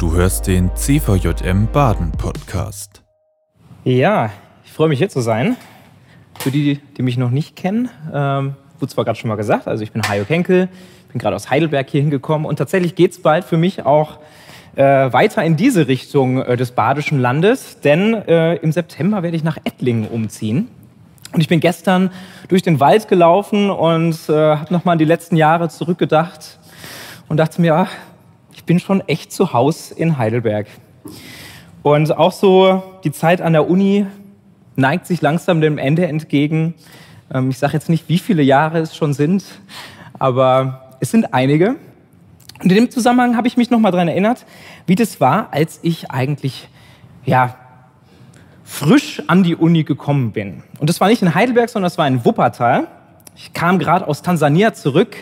Du hörst den CVJM Baden Podcast. Ja, ich freue mich hier zu sein. Für die, die mich noch nicht kennen, ähm, wurde zwar gerade schon mal gesagt, also ich bin Hajo Kenkel, bin gerade aus Heidelberg hier hingekommen und tatsächlich geht es bald für mich auch äh, weiter in diese Richtung äh, des Badischen Landes, denn äh, im September werde ich nach Ettlingen umziehen. Und ich bin gestern durch den Wald gelaufen und äh, habe nochmal an die letzten Jahre zurückgedacht und dachte mir, ach, bin schon echt zu Hause in Heidelberg. Und auch so die Zeit an der Uni neigt sich langsam dem Ende entgegen. Ähm, ich sage jetzt nicht, wie viele Jahre es schon sind, aber es sind einige. Und in dem Zusammenhang habe ich mich nochmal daran erinnert, wie das war, als ich eigentlich ja, frisch an die Uni gekommen bin. Und das war nicht in Heidelberg, sondern das war in Wuppertal. Ich kam gerade aus Tansania zurück,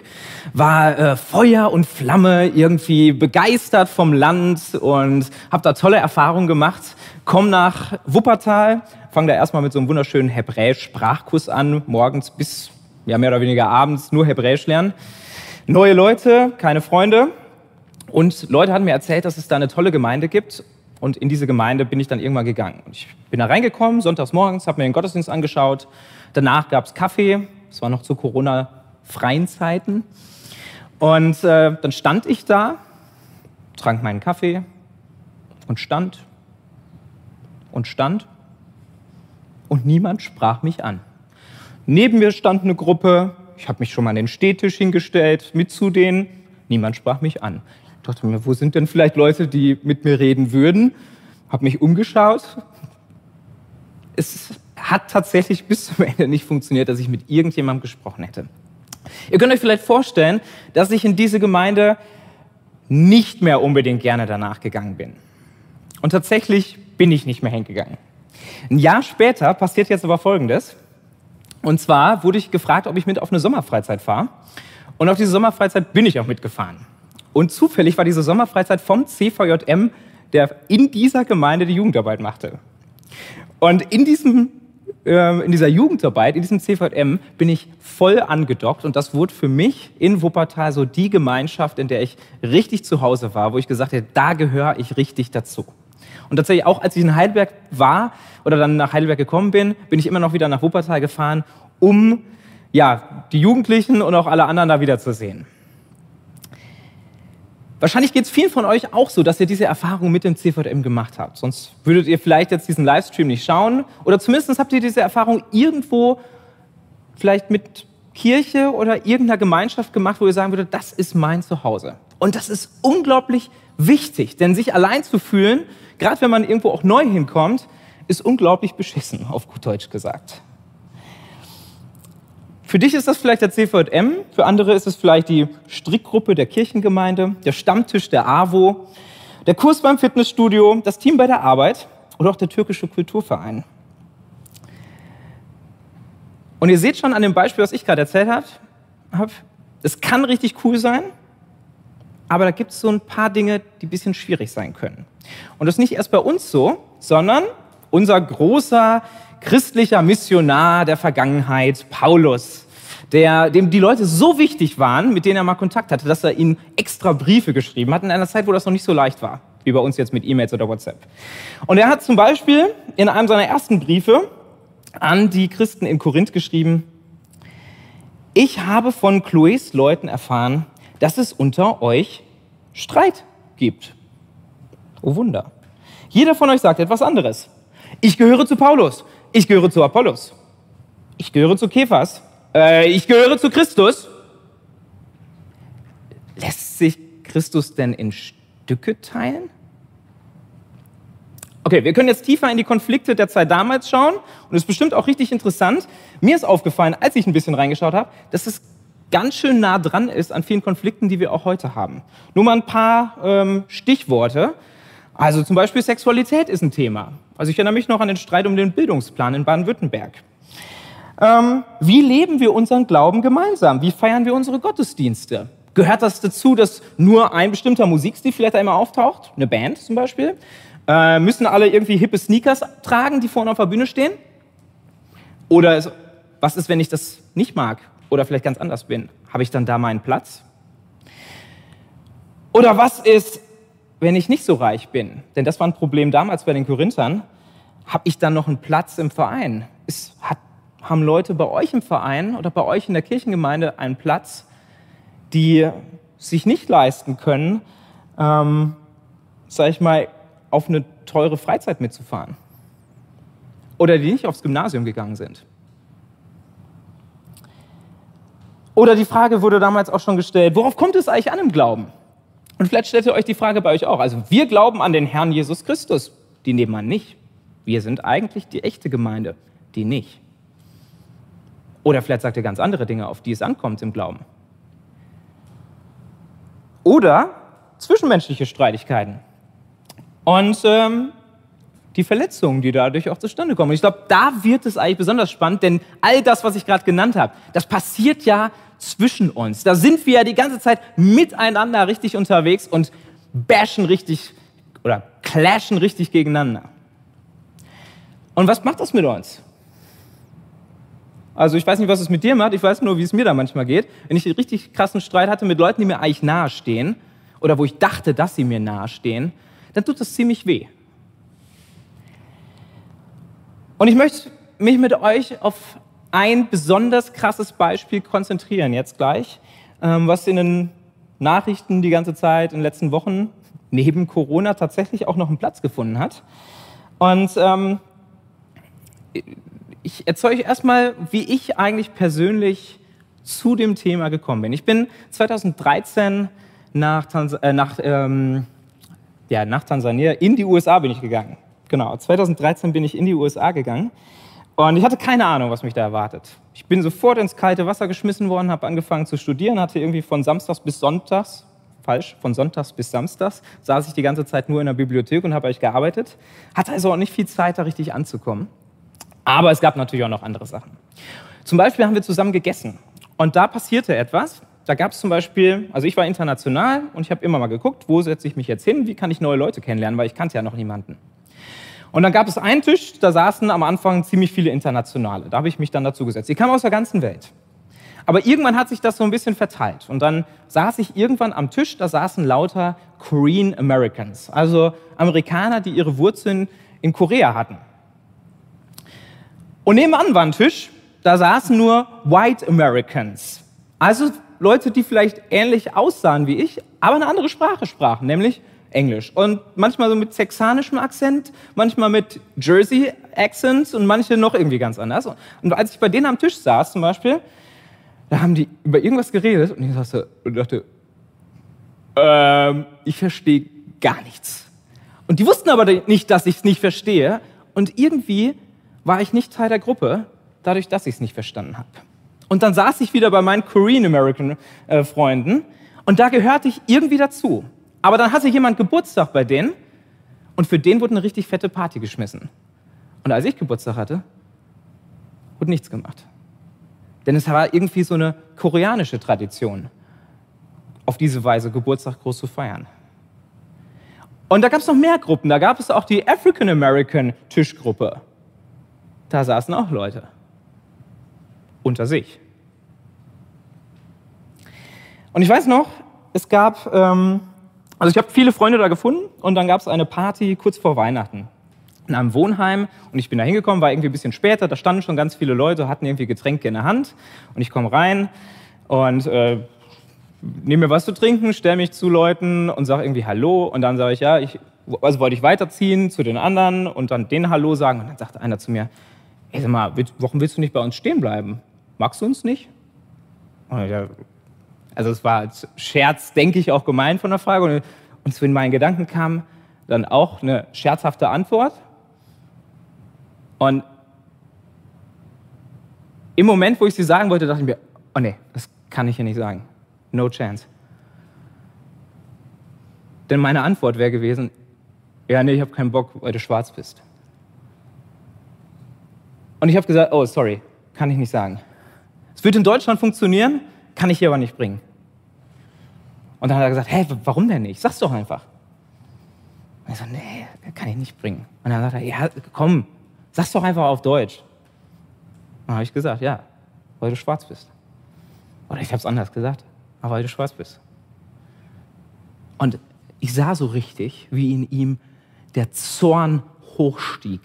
war äh, Feuer und Flamme, irgendwie begeistert vom Land und habe da tolle Erfahrungen gemacht. Komm nach Wuppertal, fange da erstmal mit so einem wunderschönen Hebräisch-Sprachkurs an, morgens bis ja, mehr oder weniger abends nur Hebräisch lernen. Neue Leute, keine Freunde. Und Leute hatten mir erzählt, dass es da eine tolle Gemeinde gibt. Und in diese Gemeinde bin ich dann irgendwann gegangen. Und ich bin da reingekommen, sonntags morgens, habe mir den Gottesdienst angeschaut. Danach gab es Kaffee, es war noch zu Corona-freien Zeiten. Und äh, dann stand ich da, trank meinen Kaffee und stand und stand und niemand sprach mich an. Neben mir stand eine Gruppe, ich habe mich schon mal an den Stehtisch hingestellt, mit zu denen, niemand sprach mich an. Ich dachte mir, wo sind denn vielleicht Leute, die mit mir reden würden? Habe mich umgeschaut. Es hat tatsächlich bis zum Ende nicht funktioniert, dass ich mit irgendjemandem gesprochen hätte. Ihr könnt euch vielleicht vorstellen, dass ich in diese Gemeinde nicht mehr unbedingt gerne danach gegangen bin. Und tatsächlich bin ich nicht mehr hingegangen. Ein Jahr später passiert jetzt aber Folgendes. Und zwar wurde ich gefragt, ob ich mit auf eine Sommerfreizeit fahre. Und auf diese Sommerfreizeit bin ich auch mitgefahren. Und zufällig war diese Sommerfreizeit vom CVJM, der in dieser Gemeinde die Jugendarbeit machte. Und in diesem ähm, in dieser Jugendarbeit, in diesem CVM, bin ich voll angedockt und das wurde für mich in Wuppertal so die Gemeinschaft, in der ich richtig zu Hause war, wo ich gesagt habe, da gehöre ich richtig dazu. Und tatsächlich auch, als ich in Heidelberg war oder dann nach Heidelberg gekommen bin, bin ich immer noch wieder nach Wuppertal gefahren, um ja, die Jugendlichen und auch alle anderen da wiederzusehen. Wahrscheinlich geht es vielen von euch auch so, dass ihr diese Erfahrung mit dem CVM gemacht habt. Sonst würdet ihr vielleicht jetzt diesen Livestream nicht schauen. Oder zumindest habt ihr diese Erfahrung irgendwo vielleicht mit Kirche oder irgendeiner Gemeinschaft gemacht, wo ihr sagen würdet, das ist mein Zuhause. Und das ist unglaublich wichtig, denn sich allein zu fühlen, gerade wenn man irgendwo auch neu hinkommt, ist unglaublich beschissen, auf gut Deutsch gesagt. Für dich ist das vielleicht der CVM, für andere ist es vielleicht die Strickgruppe der Kirchengemeinde, der Stammtisch der AWO, der Kurs beim Fitnessstudio, das Team bei der Arbeit oder auch der türkische Kulturverein. Und ihr seht schon an dem Beispiel, was ich gerade erzählt habe, es kann richtig cool sein, aber da gibt es so ein paar Dinge, die ein bisschen schwierig sein können. Und das ist nicht erst bei uns so, sondern unser großer christlicher Missionar der Vergangenheit, Paulus, der, dem die Leute so wichtig waren, mit denen er mal Kontakt hatte, dass er ihnen extra Briefe geschrieben hat, in einer Zeit, wo das noch nicht so leicht war, wie bei uns jetzt mit E-Mails oder WhatsApp. Und er hat zum Beispiel in einem seiner ersten Briefe an die Christen in Korinth geschrieben, ich habe von Chloes Leuten erfahren, dass es unter euch Streit gibt. Oh Wunder. Jeder von euch sagt etwas anderes. Ich gehöre zu Paulus. Ich gehöre zu Apollos. Ich gehöre zu Kephas. Äh, ich gehöre zu Christus. Lässt sich Christus denn in Stücke teilen? Okay, wir können jetzt tiefer in die Konflikte der Zeit damals schauen und es ist bestimmt auch richtig interessant. Mir ist aufgefallen, als ich ein bisschen reingeschaut habe, dass es ganz schön nah dran ist an vielen Konflikten, die wir auch heute haben. Nur mal ein paar ähm, Stichworte. Also zum Beispiel Sexualität ist ein Thema. Also ich erinnere mich noch an den Streit um den Bildungsplan in Baden-Württemberg. Ähm, wie leben wir unseren Glauben gemeinsam? Wie feiern wir unsere Gottesdienste? Gehört das dazu, dass nur ein bestimmter Musikstil vielleicht einmal auftaucht? Eine Band zum Beispiel? Äh, müssen alle irgendwie hippe Sneakers tragen, die vorne auf der Bühne stehen? Oder ist, was ist, wenn ich das nicht mag oder vielleicht ganz anders bin? Habe ich dann da meinen Platz? Oder was ist, wenn ich nicht so reich bin, denn das war ein Problem damals bei den Korinthern, habe ich dann noch einen Platz im Verein? Ist, hat, haben Leute bei euch im Verein oder bei euch in der Kirchengemeinde einen Platz, die sich nicht leisten können, ähm, sag ich mal, auf eine teure Freizeit mitzufahren? Oder die nicht aufs Gymnasium gegangen sind? Oder die Frage wurde damals auch schon gestellt, worauf kommt es eigentlich an im Glauben? Und vielleicht stellt ihr euch die Frage bei euch auch. Also wir glauben an den Herrn Jesus Christus, die nebenan nicht. Wir sind eigentlich die echte Gemeinde, die nicht. Oder vielleicht sagt ihr ganz andere Dinge, auf die es ankommt im Glauben. Oder zwischenmenschliche Streitigkeiten. Und ähm, die Verletzungen, die dadurch auch zustande kommen. Und ich glaube, da wird es eigentlich besonders spannend, denn all das, was ich gerade genannt habe, das passiert ja zwischen uns. Da sind wir ja die ganze Zeit miteinander richtig unterwegs und bashen richtig oder clashen richtig gegeneinander. Und was macht das mit uns? Also ich weiß nicht, was es mit dir macht, ich weiß nur, wie es mir da manchmal geht. Wenn ich einen richtig krassen Streit hatte mit Leuten, die mir eigentlich nahestehen oder wo ich dachte, dass sie mir nahestehen, dann tut das ziemlich weh. Und ich möchte mich mit euch auf ein besonders krasses Beispiel konzentrieren, jetzt gleich, ähm, was in den Nachrichten die ganze Zeit in den letzten Wochen neben Corona tatsächlich auch noch einen Platz gefunden hat. Und ähm, ich erzähle euch erstmal, wie ich eigentlich persönlich zu dem Thema gekommen bin. Ich bin 2013 nach, Tans äh, nach, ähm, ja, nach Tansania in die USA bin ich gegangen. Genau, 2013 bin ich in die USA gegangen und ich hatte keine Ahnung, was mich da erwartet. Ich bin sofort ins kalte Wasser geschmissen worden, habe angefangen zu studieren, hatte irgendwie von Samstags bis Sonntags, falsch, von Sonntags bis Samstags, saß ich die ganze Zeit nur in der Bibliothek und habe euch gearbeitet. Hatte also auch nicht viel Zeit, da richtig anzukommen. Aber es gab natürlich auch noch andere Sachen. Zum Beispiel haben wir zusammen gegessen. Und da passierte etwas. Da gab es zum Beispiel, also ich war international und ich habe immer mal geguckt, wo setze ich mich jetzt hin, wie kann ich neue Leute kennenlernen, weil ich kannte ja noch niemanden. Und dann gab es einen Tisch, da saßen am Anfang ziemlich viele Internationale. Da habe ich mich dann dazu gesetzt. Die kamen aus der ganzen Welt. Aber irgendwann hat sich das so ein bisschen verteilt. Und dann saß ich irgendwann am Tisch, da saßen lauter Korean Americans, also Amerikaner, die ihre Wurzeln in Korea hatten. Und nebenan war ein Tisch, da saßen nur White Americans, also Leute, die vielleicht ähnlich aussahen wie ich, aber eine andere Sprache sprachen, nämlich Englisch. Und manchmal so mit texanischem Akzent, manchmal mit Jersey-Accent und manche noch irgendwie ganz anders. Und als ich bei denen am Tisch saß zum Beispiel, da haben die über irgendwas geredet und ich dachte, und dachte ähm, ich verstehe gar nichts. Und die wussten aber nicht, dass ich es nicht verstehe. Und irgendwie war ich nicht Teil der Gruppe, dadurch, dass ich es nicht verstanden habe. Und dann saß ich wieder bei meinen Korean American äh, Freunden und da gehörte ich irgendwie dazu. Aber dann hatte jemand Geburtstag bei denen und für den wurde eine richtig fette Party geschmissen. Und als ich Geburtstag hatte, wurde nichts gemacht. Denn es war irgendwie so eine koreanische Tradition, auf diese Weise Geburtstag groß zu feiern. Und da gab es noch mehr Gruppen. Da gab es auch die African American Tischgruppe. Da saßen auch Leute unter sich. Und ich weiß noch, es gab ähm, also ich habe viele Freunde da gefunden und dann gab es eine Party kurz vor Weihnachten in einem Wohnheim und ich bin da hingekommen, war irgendwie ein bisschen später, da standen schon ganz viele Leute, hatten irgendwie Getränke in der Hand und ich komme rein und äh, nehme mir was zu trinken, stelle mich zu Leuten und sage irgendwie Hallo und dann sage ich, ja, ich, also wollte ich weiterziehen zu den anderen und dann denen Hallo sagen und dann sagte einer zu mir, ey, sag mal, warum willst du nicht bei uns stehen bleiben? Magst du uns nicht? Und ich, also es war als Scherz, denke ich, auch gemeint von der Frage. Und zu meinen Gedanken kam dann auch eine scherzhafte Antwort. Und im Moment, wo ich sie sagen wollte, dachte ich mir, oh nee, das kann ich hier nicht sagen. No chance. Denn meine Antwort wäre gewesen, ja, nee, ich habe keinen Bock, weil du schwarz bist. Und ich habe gesagt, oh, sorry, kann ich nicht sagen. Es wird in Deutschland funktionieren, kann ich hier aber nicht bringen. Und dann hat er gesagt, hä, warum denn nicht? Sag's doch einfach. Und ich so, nee, kann ich nicht bringen. Und dann sagt er, ja, komm, sag's doch einfach auf Deutsch. Und dann habe ich gesagt, ja, weil du schwarz bist. Oder ich habe es anders gesagt, aber weil du schwarz bist. Und ich sah so richtig, wie in ihm der Zorn hochstieg,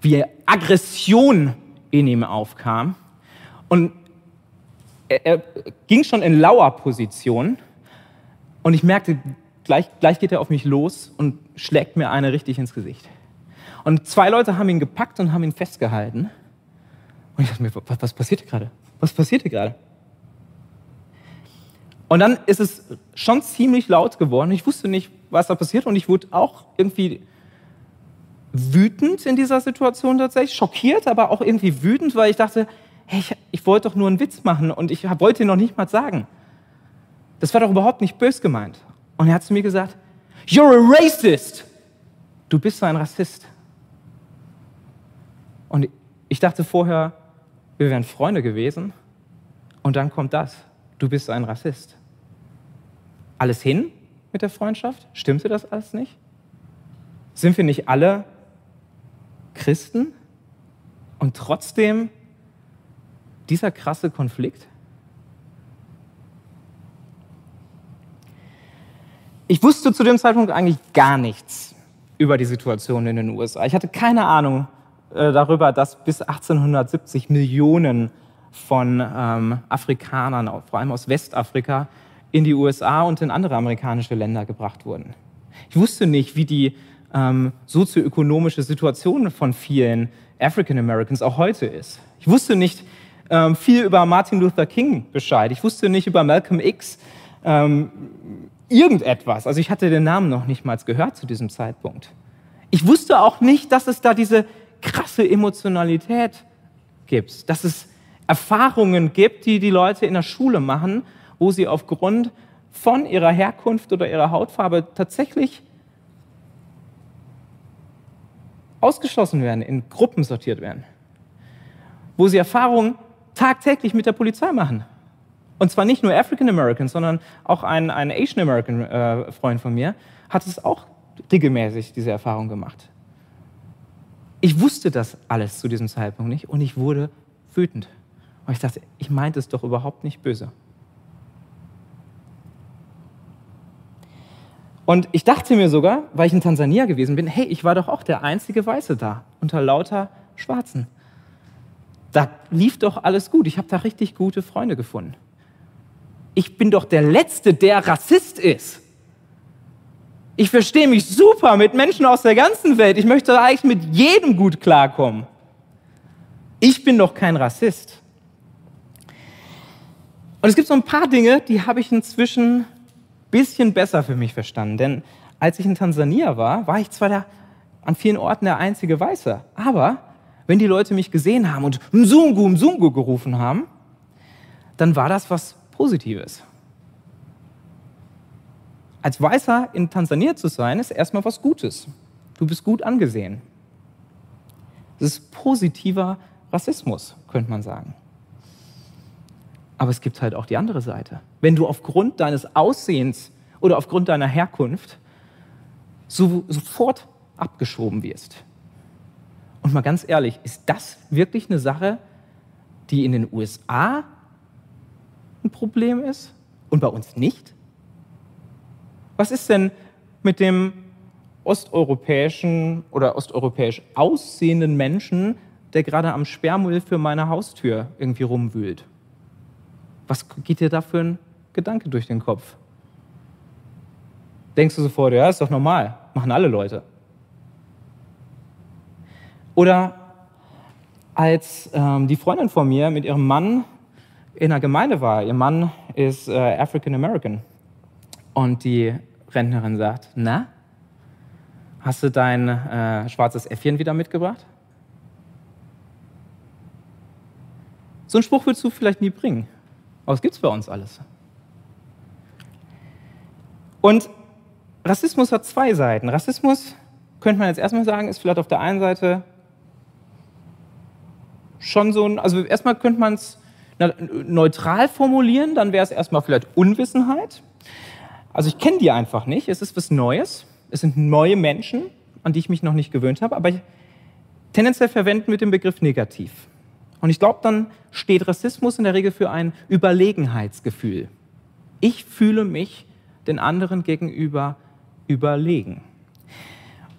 wie Aggression in ihm aufkam. Und er, er ging schon in Lauerposition und ich merkte, gleich, gleich geht er auf mich los und schlägt mir eine richtig ins Gesicht. Und zwei Leute haben ihn gepackt und haben ihn festgehalten. Und ich dachte mir, was, was passiert hier gerade? Was passiert hier gerade? Und dann ist es schon ziemlich laut geworden. Ich wusste nicht, was da passiert. Und ich wurde auch irgendwie wütend in dieser Situation tatsächlich, schockiert, aber auch irgendwie wütend, weil ich dachte, hey, ich, ich wollte doch nur einen Witz machen und ich wollte ihn noch nicht mal sagen. Das war doch überhaupt nicht bös gemeint. Und er hat zu mir gesagt, You're a racist. Du bist so ein Rassist. Und ich dachte vorher, wir wären Freunde gewesen. Und dann kommt das. Du bist ein Rassist. Alles hin mit der Freundschaft? Stimmte das alles nicht? Sind wir nicht alle Christen? Und trotzdem dieser krasse Konflikt? Ich wusste zu dem Zeitpunkt eigentlich gar nichts über die Situation in den USA. Ich hatte keine Ahnung äh, darüber, dass bis 1870 Millionen von ähm, Afrikanern, vor allem aus Westafrika, in die USA und in andere amerikanische Länder gebracht wurden. Ich wusste nicht, wie die ähm, sozioökonomische Situation von vielen African Americans auch heute ist. Ich wusste nicht ähm, viel über Martin Luther King Bescheid. Ich wusste nicht über Malcolm X ähm, irgendetwas. Also ich hatte den Namen noch nicht mal gehört zu diesem Zeitpunkt. Ich wusste auch nicht, dass es da diese krasse Emotionalität gibt, dass es Erfahrungen gibt, die die Leute in der Schule machen, wo sie aufgrund von ihrer Herkunft oder ihrer Hautfarbe tatsächlich ausgeschlossen werden, in Gruppen sortiert werden, wo sie Erfahrungen tagtäglich mit der Polizei machen. Und zwar nicht nur African Americans, sondern auch ein, ein Asian American äh, Freund von mir hat es auch regelmäßig diese Erfahrung gemacht. Ich wusste das alles zu diesem Zeitpunkt nicht und ich wurde wütend. Und ich dachte, ich meinte es doch überhaupt nicht böse. Und ich dachte mir sogar, weil ich in Tansania gewesen bin, hey, ich war doch auch der einzige Weiße da, unter lauter Schwarzen. Da lief doch alles gut. Ich habe da richtig gute Freunde gefunden ich bin doch der Letzte, der Rassist ist. Ich verstehe mich super mit Menschen aus der ganzen Welt. Ich möchte eigentlich mit jedem gut klarkommen. Ich bin doch kein Rassist. Und es gibt so ein paar Dinge, die habe ich inzwischen ein bisschen besser für mich verstanden. Denn als ich in Tansania war, war ich zwar der, an vielen Orten der einzige Weiße, aber wenn die Leute mich gesehen haben und Mzungu, Mzungu gerufen haben, dann war das was Positives. Als Weißer in Tansania zu sein, ist erstmal was Gutes. Du bist gut angesehen. Das ist positiver Rassismus, könnte man sagen. Aber es gibt halt auch die andere Seite. Wenn du aufgrund deines Aussehens oder aufgrund deiner Herkunft so, sofort abgeschoben wirst. Und mal ganz ehrlich, ist das wirklich eine Sache, die in den USA ein Problem ist und bei uns nicht? Was ist denn mit dem osteuropäischen oder osteuropäisch aussehenden Menschen, der gerade am Sperrmüll für meine Haustür irgendwie rumwühlt? Was geht dir da für ein Gedanke durch den Kopf? Denkst du sofort, ja, ist doch normal, machen alle Leute. Oder als ähm, die Freundin von mir mit ihrem Mann in einer Gemeinde war. Ihr Mann ist äh, African American. Und die Rentnerin sagt, na, hast du dein äh, schwarzes Äffchen wieder mitgebracht? So einen Spruch würdest du vielleicht nie bringen. Aber es gibt es bei uns alles. Und Rassismus hat zwei Seiten. Rassismus, könnte man jetzt erstmal sagen, ist vielleicht auf der einen Seite schon so ein, also erstmal könnte man es neutral formulieren, dann wäre es erstmal vielleicht Unwissenheit. Also ich kenne die einfach nicht, es ist was Neues, es sind neue Menschen, an die ich mich noch nicht gewöhnt habe, aber tendenziell verwenden wir den Begriff negativ. Und ich glaube, dann steht Rassismus in der Regel für ein Überlegenheitsgefühl. Ich fühle mich den anderen gegenüber überlegen.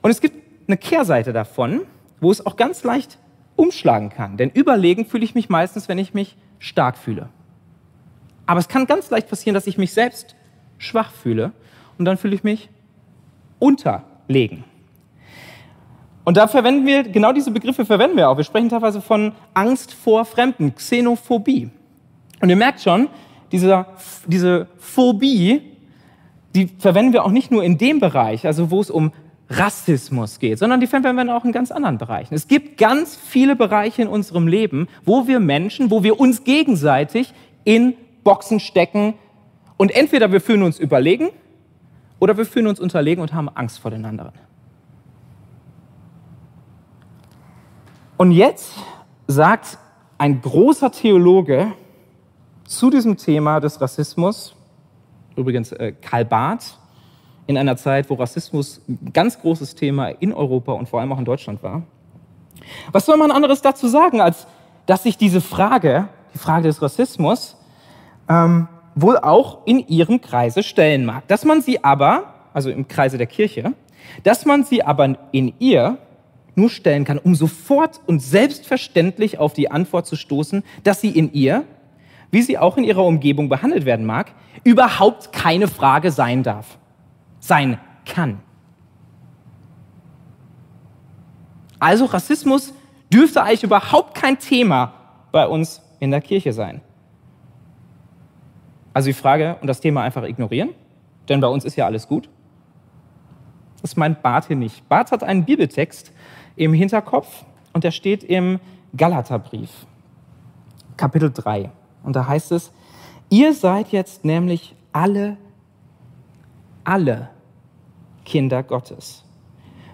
Und es gibt eine Kehrseite davon, wo es auch ganz leicht umschlagen kann. Denn überlegen fühle ich mich meistens, wenn ich mich stark fühle. Aber es kann ganz leicht passieren, dass ich mich selbst schwach fühle und dann fühle ich mich unterlegen. Und da verwenden wir, genau diese Begriffe verwenden wir auch. Wir sprechen teilweise von Angst vor Fremden, Xenophobie. Und ihr merkt schon, diese, diese Phobie, die verwenden wir auch nicht nur in dem Bereich, also wo es um Rassismus geht, sondern die verwenden wir auch in ganz anderen Bereichen. Es gibt ganz viele Bereiche in unserem Leben, wo wir Menschen, wo wir uns gegenseitig in Boxen stecken und entweder wir fühlen uns überlegen oder wir fühlen uns unterlegen und haben Angst vor den anderen. Und jetzt sagt ein großer Theologe zu diesem Thema des Rassismus, übrigens äh, Karl Barth, in einer Zeit, wo Rassismus ein ganz großes Thema in Europa und vor allem auch in Deutschland war. Was soll man anderes dazu sagen, als dass sich diese Frage, die Frage des Rassismus, ähm, wohl auch in ihrem Kreise stellen mag. Dass man sie aber, also im Kreise der Kirche, dass man sie aber in ihr nur stellen kann, um sofort und selbstverständlich auf die Antwort zu stoßen, dass sie in ihr, wie sie auch in ihrer Umgebung behandelt werden mag, überhaupt keine Frage sein darf, sein kann. Also Rassismus dürfte eigentlich überhaupt kein Thema bei uns in der Kirche sein. Also die Frage und das Thema einfach ignorieren, denn bei uns ist ja alles gut. Das meint Barth hier nicht. Barth hat einen Bibeltext, im Hinterkopf und der steht im Galaterbrief, Kapitel 3. Und da heißt es, ihr seid jetzt nämlich alle, alle Kinder Gottes,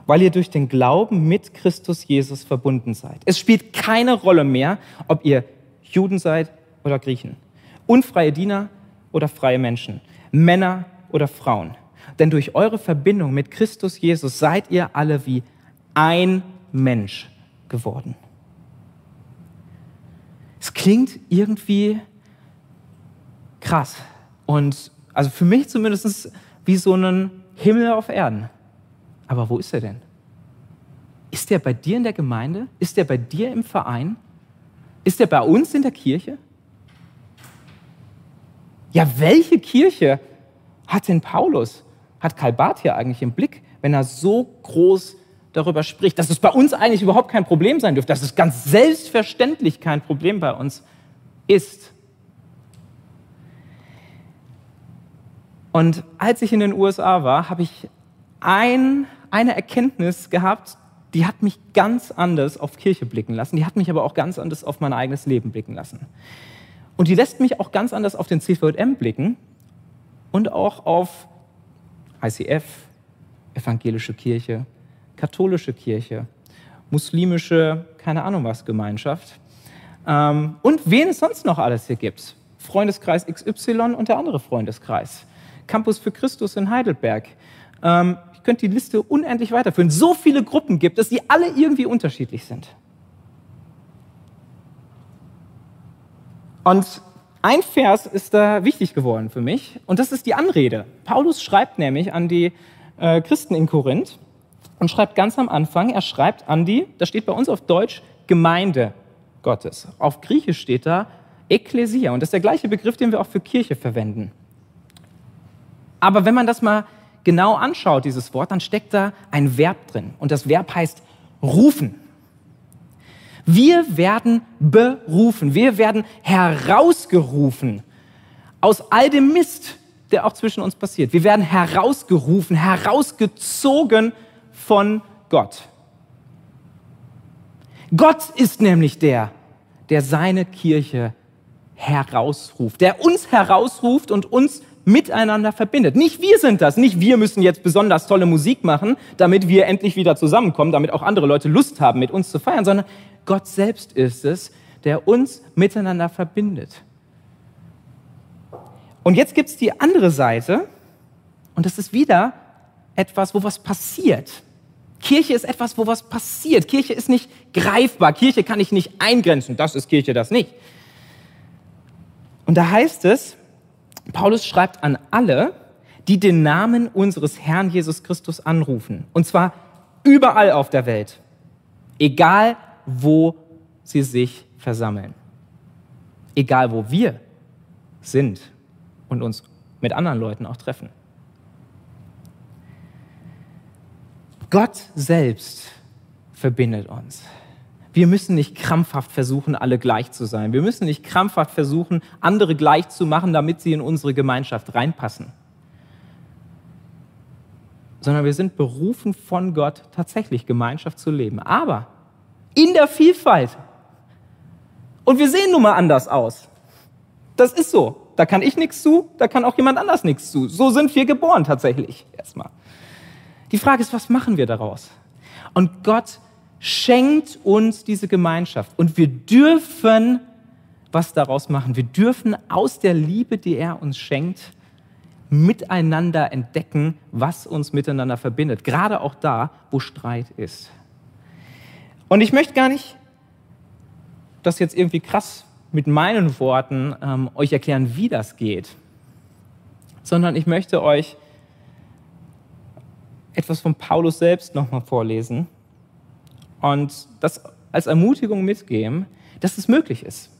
weil ihr durch den Glauben mit Christus Jesus verbunden seid. Es spielt keine Rolle mehr, ob ihr Juden seid oder Griechen, unfreie Diener oder freie Menschen, Männer oder Frauen. Denn durch eure Verbindung mit Christus Jesus seid ihr alle wie ein Mensch geworden. Es klingt irgendwie krass und also für mich zumindest wie so ein Himmel auf Erden. Aber wo ist er denn? Ist er bei dir in der Gemeinde? Ist er bei dir im Verein? Ist er bei uns in der Kirche? Ja, welche Kirche hat denn Paulus, hat Karl Barth hier eigentlich im Blick, wenn er so groß darüber spricht, dass es bei uns eigentlich überhaupt kein Problem sein dürfte, dass es ganz selbstverständlich kein Problem bei uns ist. Und als ich in den USA war, habe ich ein, eine Erkenntnis gehabt, die hat mich ganz anders auf Kirche blicken lassen, die hat mich aber auch ganz anders auf mein eigenes Leben blicken lassen. Und die lässt mich auch ganz anders auf den CVM blicken und auch auf ICF, evangelische Kirche, katholische Kirche, muslimische, keine Ahnung was, Gemeinschaft. Ähm, und wen es sonst noch alles hier gibt. Freundeskreis XY und der andere Freundeskreis. Campus für Christus in Heidelberg. Ähm, ich könnte die Liste unendlich weiterführen. So viele Gruppen gibt es, die alle irgendwie unterschiedlich sind. Und ein Vers ist da wichtig geworden für mich und das ist die Anrede. Paulus schreibt nämlich an die äh, Christen in Korinth und schreibt ganz am Anfang, er schreibt an die, das steht bei uns auf Deutsch, Gemeinde Gottes. Auf Griechisch steht da Ekklesia und das ist der gleiche Begriff, den wir auch für Kirche verwenden. Aber wenn man das mal genau anschaut, dieses Wort, dann steckt da ein Verb drin und das Verb heißt rufen. Wir werden berufen, wir werden herausgerufen aus all dem Mist, der auch zwischen uns passiert. Wir werden herausgerufen, herausgezogen von Gott. Gott ist nämlich der, der seine Kirche herausruft, der uns herausruft und uns miteinander verbindet. Nicht wir sind das, nicht wir müssen jetzt besonders tolle Musik machen, damit wir endlich wieder zusammenkommen, damit auch andere Leute Lust haben, mit uns zu feiern, sondern Gott selbst ist es, der uns miteinander verbindet. Und jetzt gibt es die andere Seite und das ist wieder etwas, wo was passiert. Kirche ist etwas, wo was passiert. Kirche ist nicht greifbar. Kirche kann ich nicht eingrenzen. Das ist Kirche, das nicht. Und da heißt es, Paulus schreibt an alle, die den Namen unseres Herrn Jesus Christus anrufen. Und zwar überall auf der Welt, egal wo sie sich versammeln, egal wo wir sind und uns mit anderen Leuten auch treffen. Gott selbst verbindet uns. Wir müssen nicht krampfhaft versuchen, alle gleich zu sein. Wir müssen nicht krampfhaft versuchen, andere gleich zu machen, damit sie in unsere Gemeinschaft reinpassen. Sondern wir sind berufen von Gott, tatsächlich Gemeinschaft zu leben. Aber in der Vielfalt. Und wir sehen nun mal anders aus. Das ist so. Da kann ich nichts zu, da kann auch jemand anders nichts zu. So sind wir geboren tatsächlich erstmal. Die Frage ist, was machen wir daraus? Und Gott schenkt uns diese Gemeinschaft und wir dürfen was daraus machen. Wir dürfen aus der Liebe, die er uns schenkt, miteinander entdecken, was uns miteinander verbindet. Gerade auch da, wo Streit ist. Und ich möchte gar nicht das jetzt irgendwie krass mit meinen Worten ähm, euch erklären, wie das geht, sondern ich möchte euch etwas von Paulus selbst nochmal vorlesen und das als Ermutigung mitgeben, dass es möglich ist.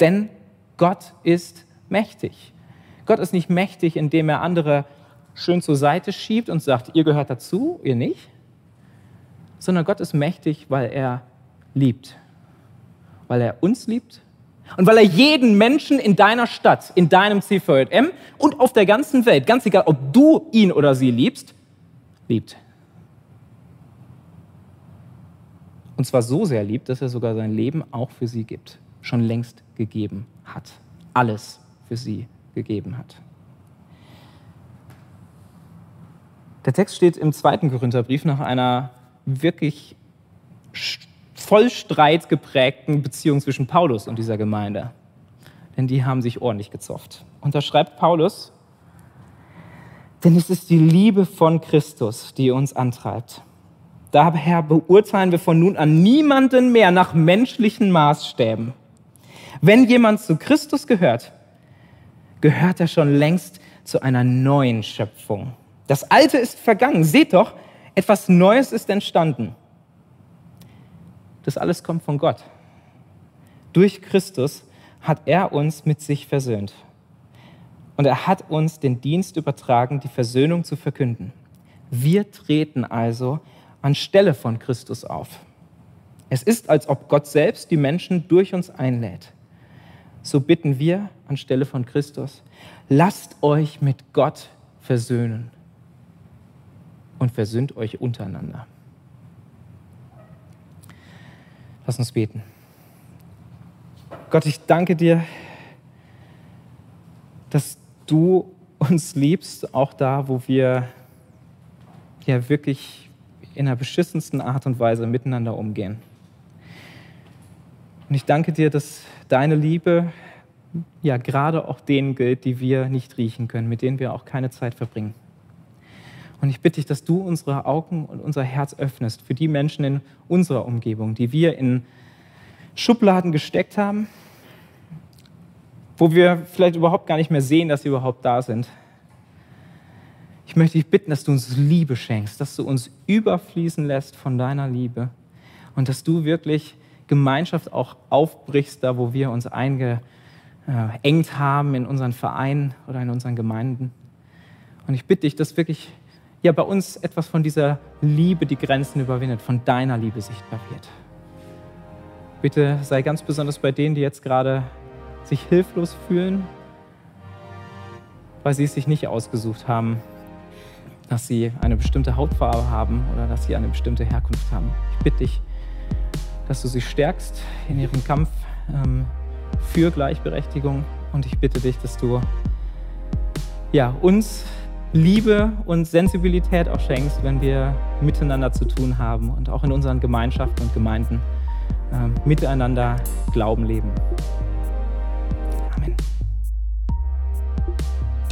Denn Gott ist mächtig. Gott ist nicht mächtig, indem er andere schön zur Seite schiebt und sagt, ihr gehört dazu, ihr nicht, sondern Gott ist mächtig, weil er liebt, weil er uns liebt und weil er jeden Menschen in deiner Stadt, in deinem CVM und auf der ganzen Welt, ganz egal, ob du ihn oder sie liebst, liebt. Und zwar so sehr liebt, dass er sogar sein Leben auch für sie gibt, schon längst gegeben hat. Alles für sie gegeben hat. Der Text steht im zweiten Korintherbrief nach einer wirklich voll Streit geprägten Beziehung zwischen Paulus und dieser Gemeinde. Denn die haben sich ordentlich gezofft. Und da schreibt Paulus, denn es ist die Liebe von Christus, die uns antreibt. Daher beurteilen wir von nun an niemanden mehr nach menschlichen Maßstäben. Wenn jemand zu Christus gehört, gehört er schon längst zu einer neuen Schöpfung. Das Alte ist vergangen. Seht doch, etwas Neues ist entstanden. Das alles kommt von Gott. Durch Christus hat er uns mit sich versöhnt. Und er hat uns den Dienst übertragen, die Versöhnung zu verkünden. Wir treten also anstelle von Christus auf. Es ist, als ob Gott selbst die Menschen durch uns einlädt. So bitten wir anstelle von Christus, lasst euch mit Gott versöhnen und versöhnt euch untereinander. Lass uns beten. Gott, ich danke dir, dass du uns liebst, auch da, wo wir ja wirklich in der beschissensten Art und Weise miteinander umgehen. Und ich danke dir, dass deine Liebe ja gerade auch denen gilt, die wir nicht riechen können, mit denen wir auch keine Zeit verbringen. Und ich bitte dich, dass du unsere Augen und unser Herz öffnest für die Menschen in unserer Umgebung, die wir in Schubladen gesteckt haben, wo wir vielleicht überhaupt gar nicht mehr sehen, dass sie überhaupt da sind. Ich möchte dich bitten, dass du uns Liebe schenkst, dass du uns überfließen lässt von deiner Liebe und dass du wirklich Gemeinschaft auch aufbrichst, da wo wir uns eingeengt haben in unseren Vereinen oder in unseren Gemeinden. Und ich bitte dich, dass wirklich ja, bei uns etwas von dieser Liebe, die Grenzen überwindet, von deiner Liebe sichtbar wird. Bitte sei ganz besonders bei denen, die jetzt gerade sich hilflos fühlen, weil sie es sich nicht ausgesucht haben, dass sie eine bestimmte Hautfarbe haben oder dass sie eine bestimmte Herkunft haben. Ich bitte dich, dass du sie stärkst in ihrem Kampf ähm, für Gleichberechtigung und ich bitte dich, dass du ja, uns Liebe und Sensibilität auch schenkst, wenn wir miteinander zu tun haben und auch in unseren Gemeinschaften und Gemeinden äh, miteinander Glauben leben.